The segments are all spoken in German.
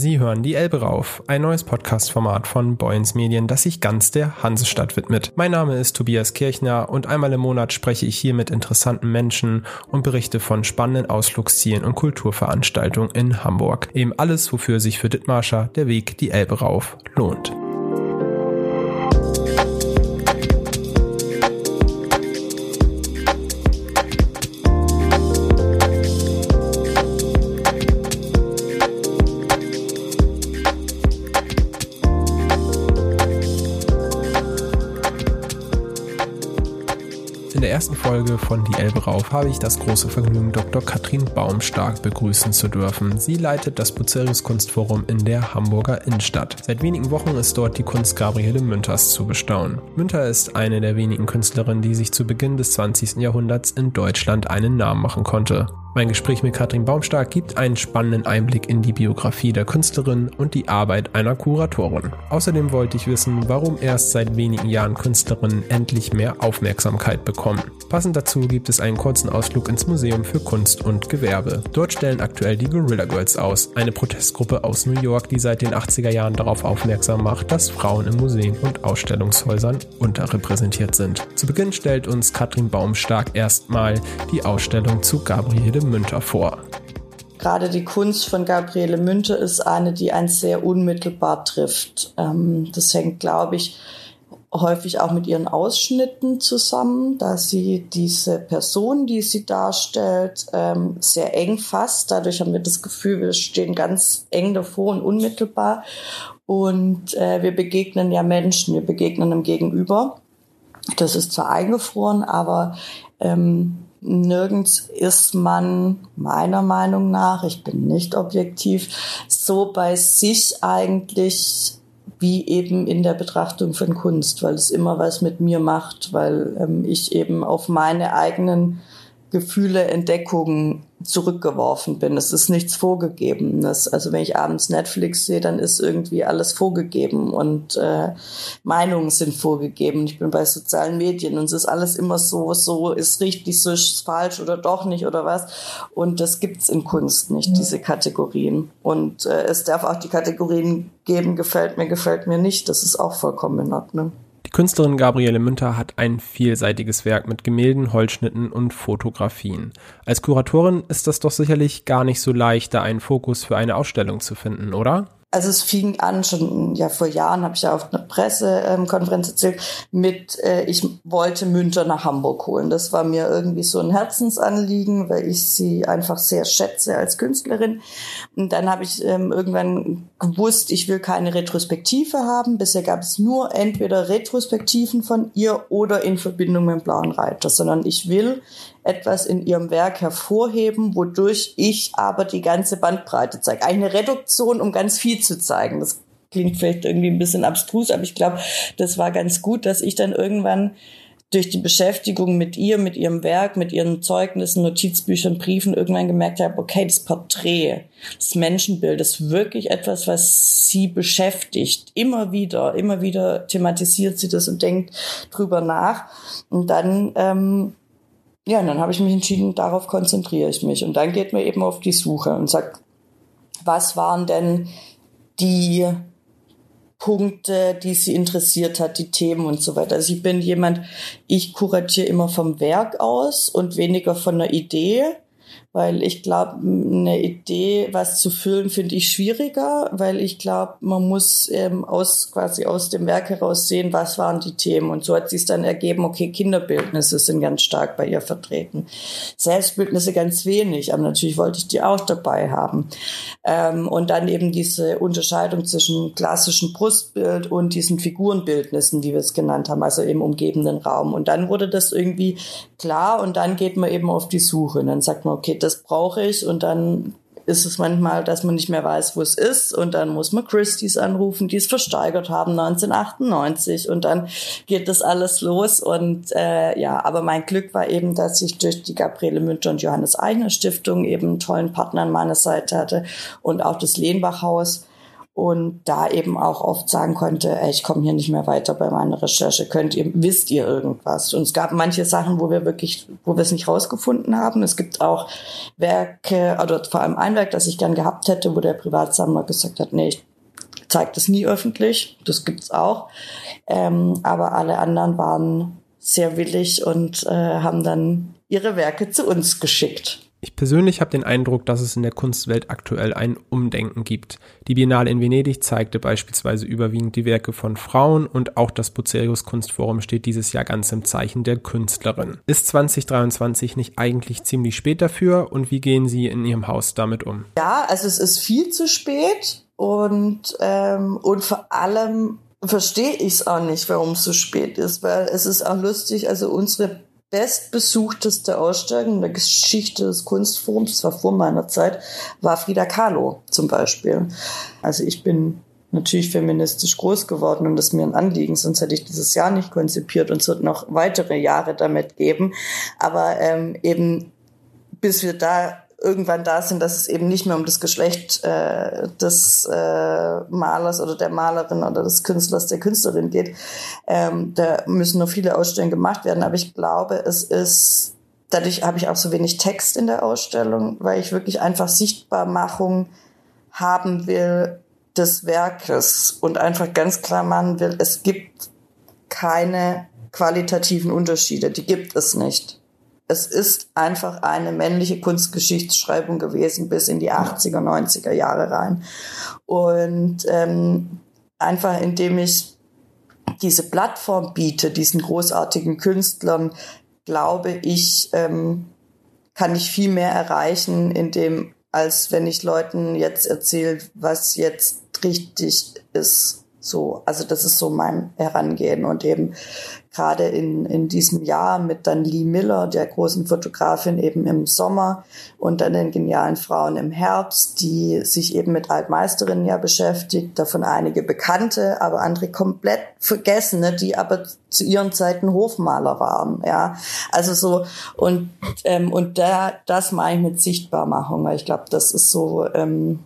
Sie hören die Elbe rauf, ein neues Podcast-Format von Boyens Medien, das sich ganz der Hansestadt widmet. Mein Name ist Tobias Kirchner und einmal im Monat spreche ich hier mit interessanten Menschen und berichte von spannenden Ausflugszielen und Kulturveranstaltungen in Hamburg. Eben alles, wofür sich für Dittmarscher der Weg die Elbe rauf lohnt. Ersten Folge von Die Elbe rauf habe ich das große Vergnügen, Dr. Katrin Baumstark begrüßen zu dürfen. Sie leitet das Bucerius Kunstforum in der Hamburger Innenstadt. Seit wenigen Wochen ist dort die Kunst Gabriele Münters zu bestaunen. Münter ist eine der wenigen Künstlerinnen, die sich zu Beginn des 20. Jahrhunderts in Deutschland einen Namen machen konnte. Mein Gespräch mit Katrin Baumstark gibt einen spannenden Einblick in die Biografie der Künstlerin und die Arbeit einer Kuratorin. Außerdem wollte ich wissen, warum erst seit wenigen Jahren Künstlerinnen endlich mehr Aufmerksamkeit bekommen. Passend dazu gibt es einen kurzen Ausflug ins Museum für Kunst und Gewerbe. Dort stellen aktuell die Gorilla Girls aus, eine Protestgruppe aus New York, die seit den 80er Jahren darauf aufmerksam macht, dass Frauen in Museen und Ausstellungshäusern unterrepräsentiert sind. Zu Beginn stellt uns Katrin Baumstark erstmal die Ausstellung zu Gabriele Münter vor. Gerade die Kunst von Gabriele Münter ist eine, die einen sehr unmittelbar trifft. Ähm, das hängt, glaube ich, häufig auch mit ihren Ausschnitten zusammen, da sie diese Person, die sie darstellt, ähm, sehr eng fasst. Dadurch haben wir das Gefühl, wir stehen ganz eng davor und unmittelbar. Und äh, wir begegnen ja Menschen, wir begegnen dem Gegenüber. Das ist zwar eingefroren, aber ähm, nirgends ist man meiner Meinung nach, ich bin nicht objektiv, so bei sich eigentlich wie eben in der Betrachtung von Kunst, weil es immer was mit mir macht, weil ähm, ich eben auf meine eigenen Gefühle, Entdeckungen zurückgeworfen bin. Es ist nichts Vorgegebenes. Also wenn ich abends Netflix sehe, dann ist irgendwie alles vorgegeben und äh, Meinungen sind vorgegeben. Ich bin bei sozialen Medien und es ist alles immer so, so ist richtig, so ist falsch oder doch nicht oder was. Und das gibt's in Kunst nicht, diese Kategorien. Und äh, es darf auch die Kategorien geben, gefällt mir, gefällt mir nicht. Das ist auch vollkommen in Ordnung. Künstlerin Gabriele Münter hat ein vielseitiges Werk mit Gemälden, Holzschnitten und Fotografien. Als Kuratorin ist das doch sicherlich gar nicht so leicht, da einen Fokus für eine Ausstellung zu finden, oder? Also es fing an schon ja vor Jahren, habe ich ja auf einer Pressekonferenz erzählt, mit äh, ich wollte Münter nach Hamburg holen. Das war mir irgendwie so ein Herzensanliegen, weil ich sie einfach sehr schätze als Künstlerin. Und dann habe ich ähm, irgendwann gewusst, ich will keine Retrospektive haben. Bisher gab es nur entweder Retrospektiven von ihr oder in Verbindung mit dem Blauen Reiter, sondern ich will etwas in ihrem Werk hervorheben, wodurch ich aber die ganze Bandbreite zeige. Eine Reduktion, um ganz viel zu zeigen. Das klingt vielleicht irgendwie ein bisschen abstrus, aber ich glaube, das war ganz gut, dass ich dann irgendwann durch die Beschäftigung mit ihr, mit ihrem Werk, mit ihren Zeugnissen, Notizbüchern, Briefen irgendwann gemerkt habe, okay, das Porträt, das Menschenbild ist wirklich etwas, was sie beschäftigt. Immer wieder, immer wieder thematisiert sie das und denkt drüber nach. Und dann ähm, ja, und dann habe ich mich entschieden, darauf konzentriere ich mich. Und dann geht man eben auf die Suche und sagt, was waren denn die Punkte, die sie interessiert hat, die Themen und so weiter. Also ich bin jemand, ich kuratiere immer vom Werk aus und weniger von der Idee weil ich glaube, eine Idee, was zu füllen, finde ich schwieriger, weil ich glaube, man muss ähm, aus quasi aus dem Werk heraus sehen, was waren die Themen. Und so hat sich dann ergeben, okay, Kinderbildnisse sind ganz stark bei ihr vertreten, Selbstbildnisse ganz wenig, aber natürlich wollte ich die auch dabei haben. Ähm, und dann eben diese Unterscheidung zwischen klassischen Brustbild und diesen Figurenbildnissen, wie wir es genannt haben, also im umgebenden Raum. Und dann wurde das irgendwie klar und dann geht man eben auf die Suche. Und dann sagt man, okay, das brauche ich. Und dann ist es manchmal, dass man nicht mehr weiß, wo es ist. Und dann muss man Christie's anrufen, die es versteigert haben 1998 und dann geht das alles los. Und äh, ja, aber mein Glück war eben, dass ich durch die Gabriele Münter und Johannes Eigner Stiftung eben einen tollen Partner an meiner Seite hatte. Und auch das Lehnbach Haus und da eben auch oft sagen konnte, ey, ich komme hier nicht mehr weiter bei meiner Recherche, könnt ihr, wisst ihr irgendwas? Und es gab manche Sachen, wo wir wirklich, wo wir es nicht rausgefunden haben. Es gibt auch Werke, oder vor allem ein Werk, das ich gern gehabt hätte, wo der Privatsammler gesagt hat, nee, ich zeige das nie öffentlich, das gibt's auch. Ähm, aber alle anderen waren sehr willig und äh, haben dann ihre Werke zu uns geschickt. Ich persönlich habe den Eindruck, dass es in der Kunstwelt aktuell ein Umdenken gibt. Die Biennale in Venedig zeigte beispielsweise überwiegend die Werke von Frauen und auch das Bucerius Kunstforum steht dieses Jahr ganz im Zeichen der Künstlerin. Ist 2023 nicht eigentlich ziemlich spät dafür und wie gehen Sie in Ihrem Haus damit um? Ja, also es ist viel zu spät und, ähm, und vor allem verstehe ich es auch nicht, warum es so spät ist, weil es ist auch lustig, also unsere bestbesuchteste Ausstellung in der Geschichte des Kunstforums, das war vor meiner Zeit, war Frida Kahlo zum Beispiel. Also ich bin natürlich feministisch groß geworden und das ist mir ein Anliegen, sonst hätte ich dieses Jahr nicht konzipiert und es wird noch weitere Jahre damit geben. Aber ähm, eben bis wir da irgendwann da sind, dass es eben nicht mehr um das Geschlecht äh, des äh, Malers oder der Malerin oder des Künstlers, der Künstlerin geht. Ähm, da müssen noch viele Ausstellungen gemacht werden, aber ich glaube, es ist dadurch habe ich auch so wenig Text in der Ausstellung, weil ich wirklich einfach Sichtbarmachung haben will des Werkes und einfach ganz klar machen will, es gibt keine qualitativen Unterschiede, die gibt es nicht es ist einfach eine männliche Kunstgeschichtsschreibung gewesen bis in die 80er, 90er Jahre rein. Und ähm, einfach indem ich diese Plattform biete, diesen großartigen Künstlern, glaube ich, ähm, kann ich viel mehr erreichen, indem, als wenn ich Leuten jetzt erzähle, was jetzt richtig ist. So, also das ist so mein Herangehen und eben gerade in, in diesem Jahr mit dann Lee Miller, der großen Fotografin eben im Sommer und dann den genialen Frauen im Herbst, die sich eben mit Altmeisterinnen ja beschäftigt, davon einige bekannte, aber andere komplett vergessene, die aber zu ihren Zeiten Hofmaler waren, ja. Also so, und, ähm, und da, das meine ich mit Sichtbarmachung, weil ich glaube, das ist so, ähm,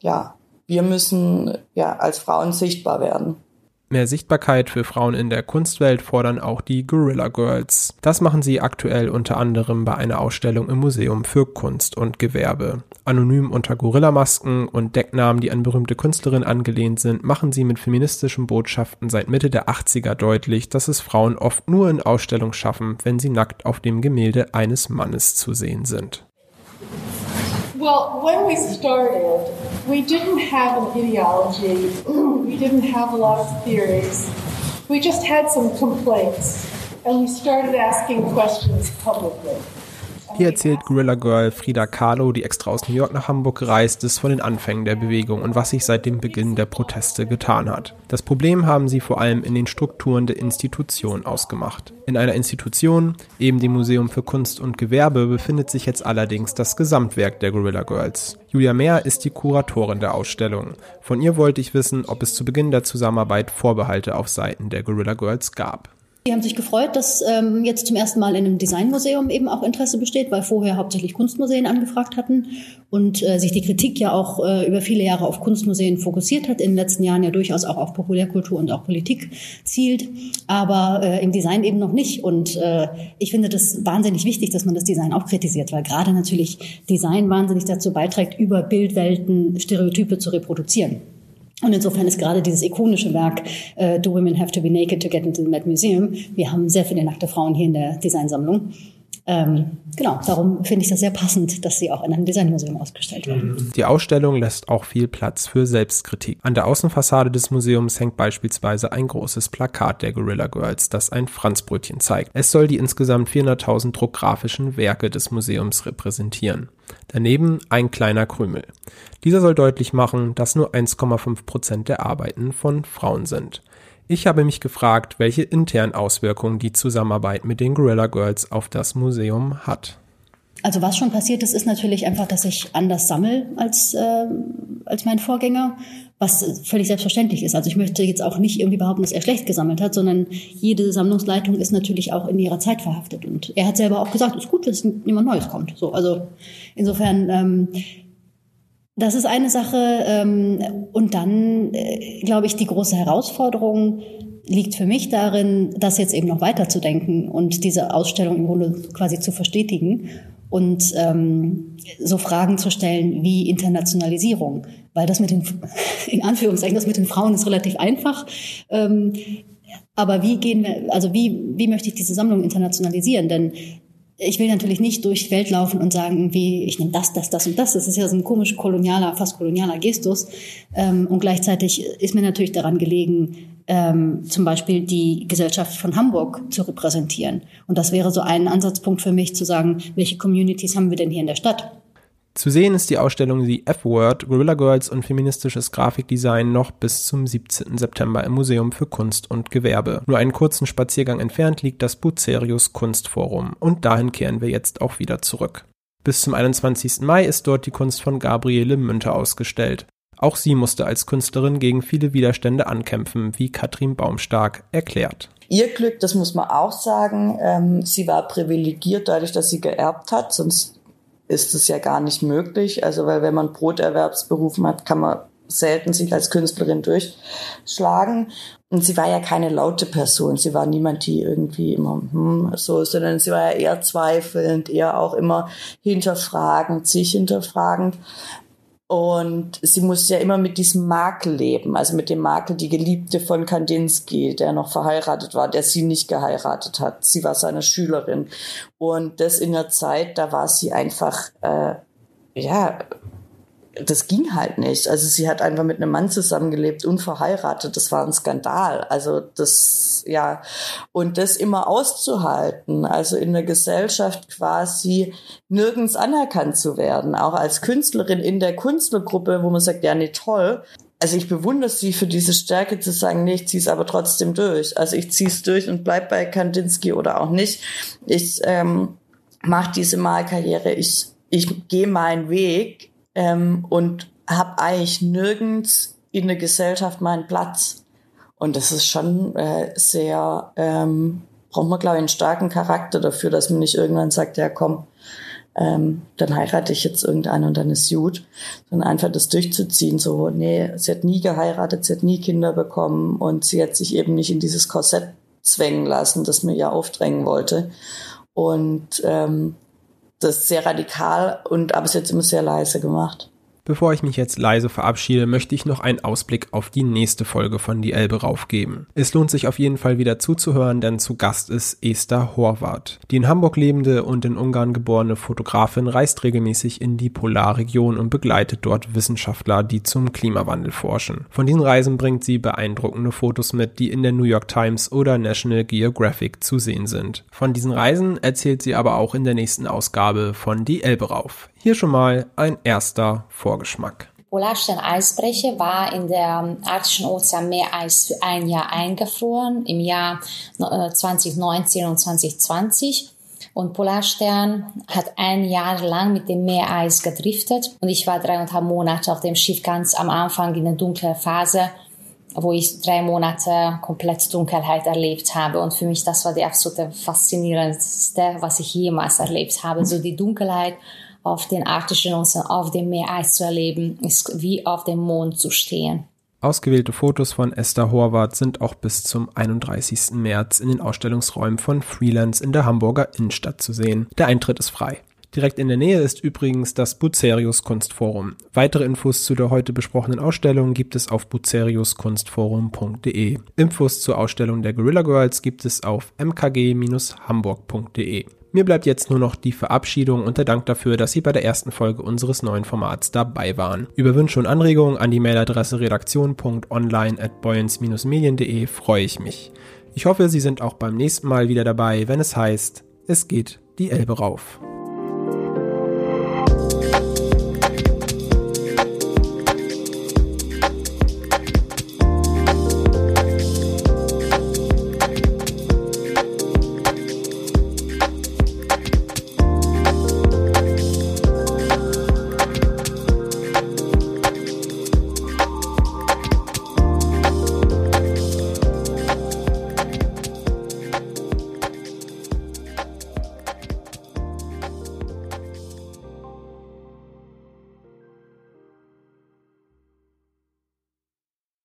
ja, wir müssen ja als Frauen sichtbar werden. Mehr Sichtbarkeit für Frauen in der Kunstwelt fordern auch die Gorilla Girls. Das machen sie aktuell unter anderem bei einer Ausstellung im Museum für Kunst und Gewerbe. Anonym unter Gorillamasken und Decknamen, die an berühmte Künstlerinnen angelehnt sind, machen sie mit feministischen Botschaften seit Mitte der 80er deutlich, dass es Frauen oft nur in Ausstellung schaffen, wenn sie nackt auf dem Gemälde eines Mannes zu sehen sind. Well, when we started, we didn't have an ideology, we didn't have a lot of theories. We just had some complaints, and we started asking questions publicly. Hier erzählt Gorilla Girl Frida Kahlo, die extra aus New York nach Hamburg gereist ist, von den Anfängen der Bewegung und was sich seit dem Beginn der Proteste getan hat. Das Problem haben sie vor allem in den Strukturen der Institution ausgemacht. In einer Institution, eben dem Museum für Kunst und Gewerbe, befindet sich jetzt allerdings das Gesamtwerk der Gorilla Girls. Julia Mehr ist die Kuratorin der Ausstellung. Von ihr wollte ich wissen, ob es zu Beginn der Zusammenarbeit Vorbehalte auf Seiten der Gorilla Girls gab. Die haben sich gefreut, dass ähm, jetzt zum ersten Mal in einem Designmuseum eben auch Interesse besteht, weil vorher hauptsächlich Kunstmuseen angefragt hatten und äh, sich die Kritik ja auch äh, über viele Jahre auf Kunstmuseen fokussiert hat, in den letzten Jahren ja durchaus auch auf Populärkultur und auch Politik zielt, aber äh, im Design eben noch nicht. Und äh, ich finde das wahnsinnig wichtig, dass man das Design auch kritisiert, weil gerade natürlich Design wahnsinnig dazu beiträgt, über Bildwelten Stereotype zu reproduzieren. Und insofern ist gerade dieses ikonische Werk äh, Do Women Have to Be Naked to Get into the Met Museum. Wir haben sehr viele nackte Frauen hier in der Designsammlung. Ähm, genau, darum finde ich das sehr passend, dass sie auch in einem Designmuseum ausgestellt werden. Die Ausstellung lässt auch viel Platz für Selbstkritik. An der Außenfassade des Museums hängt beispielsweise ein großes Plakat der Gorilla Girls, das ein Franzbrötchen zeigt. Es soll die insgesamt 400.000 druckgrafischen Werke des Museums repräsentieren. Daneben ein kleiner Krümel. Dieser soll deutlich machen, dass nur 1,5 Prozent der Arbeiten von Frauen sind. Ich habe mich gefragt, welche internen Auswirkungen die Zusammenarbeit mit den Gorilla Girls auf das Museum hat. Also was schon passiert ist, ist natürlich einfach, dass ich anders sammle als, äh, als mein Vorgänger, was völlig selbstverständlich ist. Also ich möchte jetzt auch nicht irgendwie behaupten, dass er schlecht gesammelt hat, sondern jede Sammlungsleitung ist natürlich auch in ihrer Zeit verhaftet. Und er hat selber auch gesagt, es ist gut, wenn jemand Neues kommt. So, also insofern ähm, Das ist eine Sache. Ähm, und dann, äh, glaube ich, die große Herausforderung liegt für mich darin, das jetzt eben noch weiterzudenken und diese Ausstellung im Grunde quasi zu verstetigen und ähm, so Fragen zu stellen wie Internationalisierung, weil das mit den, in Anführungszeichen, das mit den Frauen ist relativ einfach. Ähm, aber wie gehen wir, also wie, wie möchte ich diese Sammlung internationalisieren? Denn ich will natürlich nicht durch die Welt laufen und sagen, wie ich nehme das, das, das und das. Das ist ja so ein komisch kolonialer, fast kolonialer Gestus. Ähm, und gleichzeitig ist mir natürlich daran gelegen, ähm, zum Beispiel die Gesellschaft von Hamburg zu repräsentieren. Und das wäre so ein Ansatzpunkt für mich zu sagen, welche Communities haben wir denn hier in der Stadt? Zu sehen ist die Ausstellung The F-Word, Gorilla Girls und feministisches Grafikdesign noch bis zum 17. September im Museum für Kunst und Gewerbe. Nur einen kurzen Spaziergang entfernt liegt das Bucerius Kunstforum und dahin kehren wir jetzt auch wieder zurück. Bis zum 21. Mai ist dort die Kunst von Gabriele Münter ausgestellt. Auch sie musste als Künstlerin gegen viele Widerstände ankämpfen, wie Katrin Baumstark erklärt. Ihr Glück, das muss man auch sagen, ähm, sie war privilegiert dadurch, dass sie geerbt hat, sonst ist es ja gar nicht möglich. Also, weil wenn man Broterwerbsberufen hat, kann man selten sich als Künstlerin durchschlagen. Und sie war ja keine laute Person. Sie war niemand, die irgendwie immer hm, so, sondern sie war ja eher zweifelnd, eher auch immer hinterfragend, sich hinterfragend. Und sie musste ja immer mit diesem Makel leben, also mit dem Makel die Geliebte von Kandinsky, der noch verheiratet war, der sie nicht geheiratet hat. Sie war seine Schülerin. Und das in der Zeit, da war sie einfach, äh, ja, das ging halt nicht. Also sie hat einfach mit einem Mann zusammengelebt, unverheiratet. Das war ein Skandal. Also das, ja. Und das immer auszuhalten, also in der Gesellschaft quasi nirgends anerkannt zu werden, auch als Künstlerin in der Künstlergruppe, wo man sagt, ja, nee, toll. Also ich bewundere sie für diese Stärke zu sagen, nee, ich ziehe es aber trotzdem durch. Also ich ziehe es durch und bleib bei Kandinsky oder auch nicht. Ich ähm, mache diese Malkarriere, ich, ich gehe meinen Weg ähm, und habe eigentlich nirgends in der Gesellschaft meinen Platz. Und das ist schon äh, sehr, ähm, braucht man, glaube ich, einen starken Charakter dafür, dass man nicht irgendwann sagt, ja komm, ähm, dann heirate ich jetzt irgendeinen und dann ist gut. Sondern einfach das durchzuziehen, so, nee, sie hat nie geheiratet, sie hat nie Kinder bekommen und sie hat sich eben nicht in dieses Korsett zwängen lassen, das mir ja aufdrängen wollte. Und ähm, das ist sehr radikal und aber es jetzt immer sehr leise gemacht. Bevor ich mich jetzt leise verabschiede, möchte ich noch einen Ausblick auf die nächste Folge von Die Elbe raufgeben. Es lohnt sich auf jeden Fall wieder zuzuhören, denn zu Gast ist Esther Horvath. Die in Hamburg lebende und in Ungarn geborene Fotografin reist regelmäßig in die Polarregion und begleitet dort Wissenschaftler, die zum Klimawandel forschen. Von diesen Reisen bringt sie beeindruckende Fotos mit, die in der New York Times oder National Geographic zu sehen sind. Von diesen Reisen erzählt sie aber auch in der nächsten Ausgabe von Die Elbe rauf. Hier schon mal ein erster Vorgeschmack. Polarstern-Eisbrecher war in der arktischen Ozean Meereis für ein Jahr eingefroren, im Jahr 2019 äh, und 2020. Und Polarstern hat ein Jahr lang mit dem Meereis gedriftet. Und ich war dreieinhalb Monate auf dem Schiff ganz am Anfang in der dunklen Phase, wo ich drei Monate komplett Dunkelheit erlebt habe. Und für mich, das war die absolute faszinierendste, was ich jemals erlebt habe. So die Dunkelheit auf den arktischen Ozean, auf dem Meereis zu erleben, ist wie auf dem Mond zu stehen. Ausgewählte Fotos von Esther Horvath sind auch bis zum 31. März in den Ausstellungsräumen von Freelance in der Hamburger Innenstadt zu sehen. Der Eintritt ist frei. Direkt in der Nähe ist übrigens das Bucerius Kunstforum. Weitere Infos zu der heute besprochenen Ausstellung gibt es auf buceriuskunstforum.de. Infos zur Ausstellung der Gorilla Girls gibt es auf mkg-hamburg.de. Mir bleibt jetzt nur noch die Verabschiedung und der Dank dafür, dass Sie bei der ersten Folge unseres neuen Formats dabei waren. Über Wünsche und Anregungen an die Mailadresse redaktion.online at mediende freue ich mich. Ich hoffe, Sie sind auch beim nächsten Mal wieder dabei, wenn es heißt, es geht die Elbe rauf.